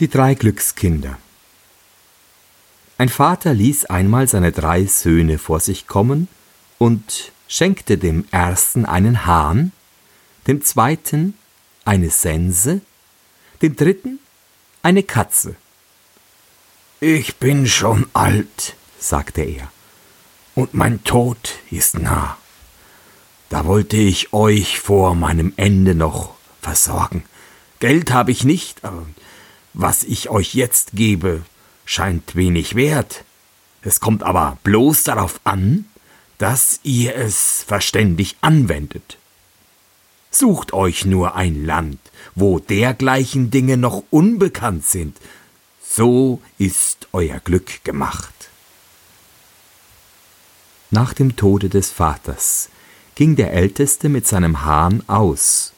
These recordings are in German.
Die drei Glückskinder. Ein Vater ließ einmal seine drei Söhne vor sich kommen und schenkte dem ersten einen Hahn, dem zweiten eine Sense, dem dritten eine Katze. Ich bin schon alt, sagte er, und mein Tod ist nah. Da wollte ich euch vor meinem Ende noch versorgen. Geld habe ich nicht, aber was ich euch jetzt gebe, scheint wenig wert. Es kommt aber bloß darauf an, dass ihr es verständig anwendet. Sucht euch nur ein Land, wo dergleichen Dinge noch unbekannt sind, so ist euer Glück gemacht. Nach dem Tode des Vaters ging der Älteste mit seinem Hahn aus.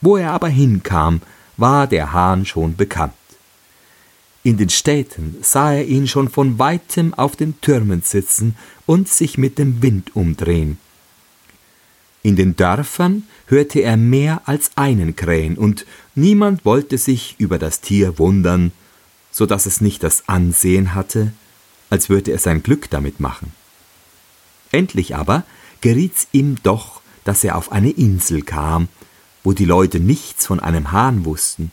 Wo er aber hinkam, war der Hahn schon bekannt. In den Städten sah er ihn schon von weitem auf den Türmen sitzen und sich mit dem Wind umdrehen. In den Dörfern hörte er mehr als einen krähen, und niemand wollte sich über das Tier wundern, so dass es nicht das Ansehen hatte, als würde er sein Glück damit machen. Endlich aber geriet's ihm doch, dass er auf eine Insel kam, wo die Leute nichts von einem Hahn wussten,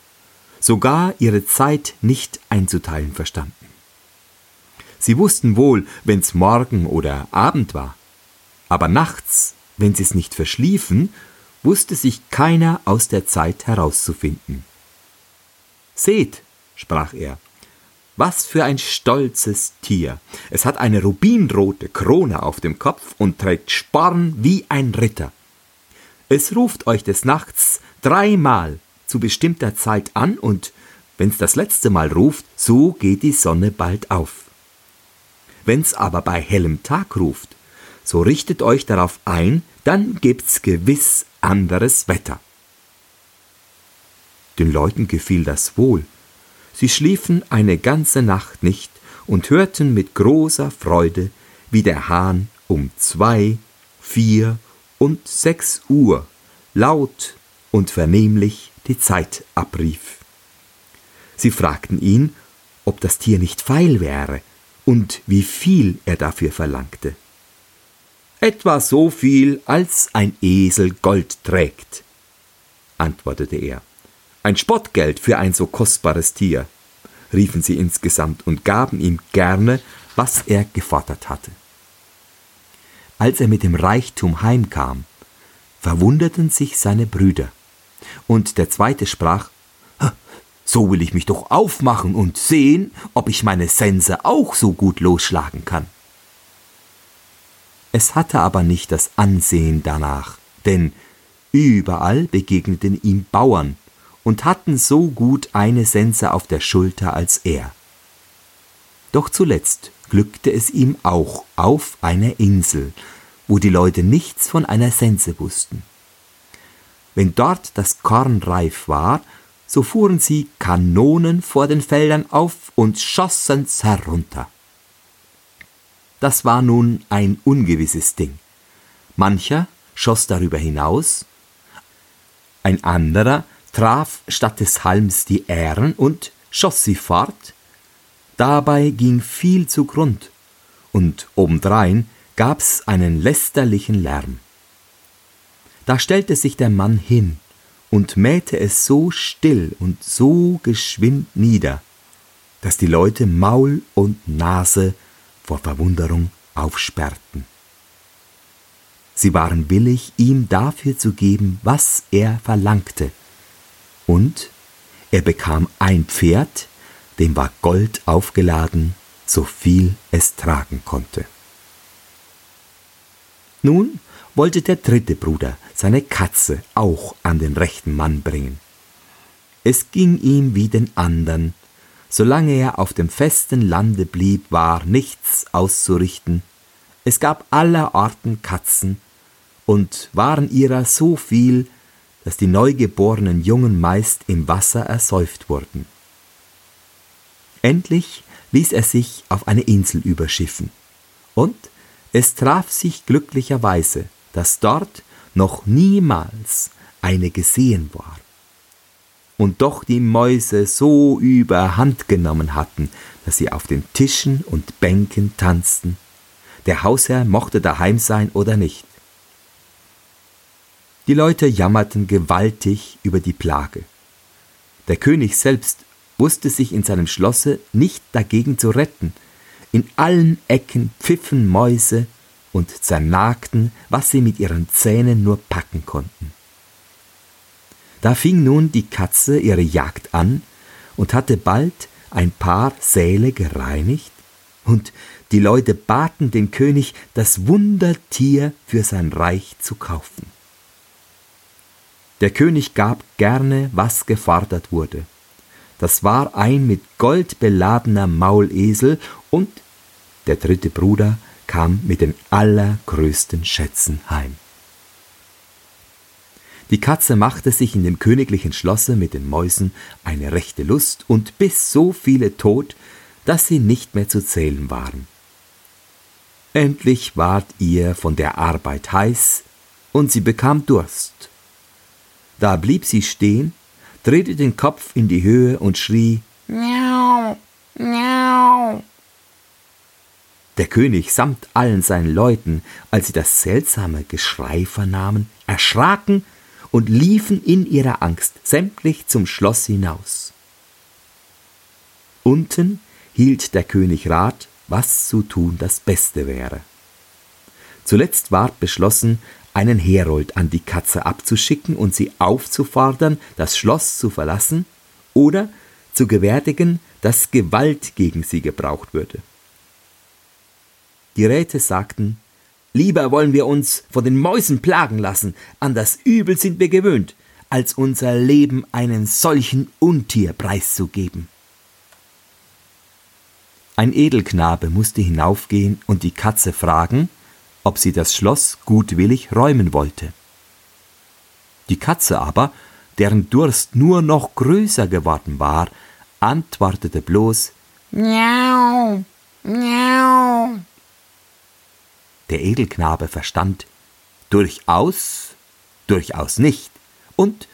sogar ihre Zeit nicht einzuteilen verstanden. Sie wussten wohl, wenn's Morgen oder Abend war, aber nachts, wenn sie's nicht verschliefen, wusste sich keiner aus der Zeit herauszufinden. Seht, sprach er, was für ein stolzes Tier. Es hat eine rubinrote Krone auf dem Kopf und trägt Sporn wie ein Ritter. Es ruft euch des Nachts dreimal zu bestimmter Zeit an und wenn's das letzte Mal ruft, so geht die Sonne bald auf. Wenn's aber bei hellem Tag ruft, so richtet euch darauf ein, dann gibt's gewiss anderes Wetter. Den Leuten gefiel das wohl. Sie schliefen eine ganze Nacht nicht und hörten mit großer Freude, wie der Hahn um zwei, vier und sechs Uhr laut und vernehmlich die Zeit abrief. Sie fragten ihn, ob das Tier nicht feil wäre und wie viel er dafür verlangte. Etwa so viel, als ein Esel Gold trägt, antwortete er. Ein Spottgeld für ein so kostbares Tier, riefen sie insgesamt und gaben ihm gerne, was er gefordert hatte. Als er mit dem Reichtum heimkam, verwunderten sich seine Brüder. Und der zweite sprach, so will ich mich doch aufmachen und sehen, ob ich meine Sense auch so gut losschlagen kann. Es hatte aber nicht das Ansehen danach, denn überall begegneten ihm Bauern und hatten so gut eine Sense auf der Schulter als er. Doch zuletzt glückte es ihm auch auf einer Insel, wo die Leute nichts von einer Sense wussten. Wenn dort das Korn reif war, so fuhren sie Kanonen vor den Feldern auf und schossen's herunter. Das war nun ein ungewisses Ding. Mancher schoss darüber hinaus, ein anderer traf statt des Halms die Ähren und schoss sie fort. Dabei ging viel zu Grund, und obendrein gab's einen lästerlichen Lärm. Da stellte sich der Mann hin und mähte es so still und so geschwind nieder, dass die Leute Maul und Nase vor Verwunderung aufsperrten. Sie waren willig, ihm dafür zu geben, was er verlangte, und er bekam ein Pferd, dem war Gold aufgeladen, so viel es tragen konnte. Nun wollte der dritte Bruder seine Katze auch an den rechten Mann bringen. Es ging ihm wie den andern, solange er auf dem festen Lande blieb, war nichts auszurichten. Es gab allerorten Katzen, und waren ihrer so viel, dass die neugeborenen Jungen meist im Wasser ersäuft wurden. Endlich ließ er sich auf eine Insel überschiffen, und es traf sich glücklicherweise, dass dort noch niemals eine gesehen war. und doch die Mäuse so überhand genommen hatten, dass sie auf den Tischen und Bänken tanzten. Der Hausherr mochte daheim sein oder nicht. Die Leute jammerten gewaltig über die Plage. Der König selbst wusste sich in seinem Schlosse nicht dagegen zu retten. In allen Ecken pfiffen Mäuse und zernagten, was sie mit ihren Zähnen nur packen konnten. Da fing nun die Katze ihre Jagd an und hatte bald ein paar Säle gereinigt, und die Leute baten den König, das Wundertier für sein Reich zu kaufen. Der König gab gerne, was gefordert wurde. Das war ein mit Gold beladener Maulesel und der dritte Bruder kam mit den allergrößten Schätzen heim. Die Katze machte sich in dem königlichen Schlosse mit den Mäusen eine rechte Lust und biss so viele tot, dass sie nicht mehr zu zählen waren. Endlich ward ihr von der Arbeit heiß und sie bekam Durst. Da blieb sie stehen, drehte den Kopf in die Höhe und schrie Miau, miau. Der König samt allen seinen Leuten, als sie das seltsame Geschrei vernahmen, erschraken und liefen in ihrer Angst sämtlich zum Schloss hinaus. Unten hielt der König Rat, was zu tun das Beste wäre. Zuletzt ward beschlossen, einen Herold an die Katze abzuschicken und sie aufzufordern, das Schloss zu verlassen oder zu gewärtigen, dass Gewalt gegen sie gebraucht würde. Die Räte sagten, Lieber wollen wir uns von den Mäusen plagen lassen, an das Übel sind wir gewöhnt, als unser Leben einen solchen Untier preiszugeben. Ein Edelknabe musste hinaufgehen und die Katze fragen, ob sie das Schloss gutwillig räumen wollte. Die Katze aber, deren Durst nur noch größer geworden war, antwortete bloß Miau, miau. Der Edelknabe verstand durchaus, durchaus nicht und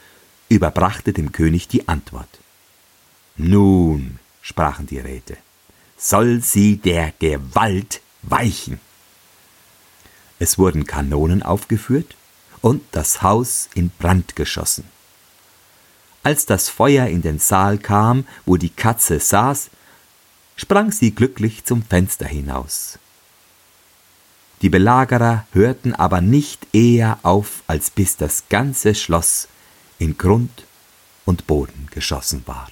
überbrachte dem König die Antwort. Nun, sprachen die Räte, soll sie der Gewalt weichen. Es wurden Kanonen aufgeführt und das Haus in Brand geschossen. Als das Feuer in den Saal kam, wo die Katze saß, sprang sie glücklich zum Fenster hinaus. Die Belagerer hörten aber nicht eher auf, als bis das ganze Schloss in Grund und Boden geschossen war.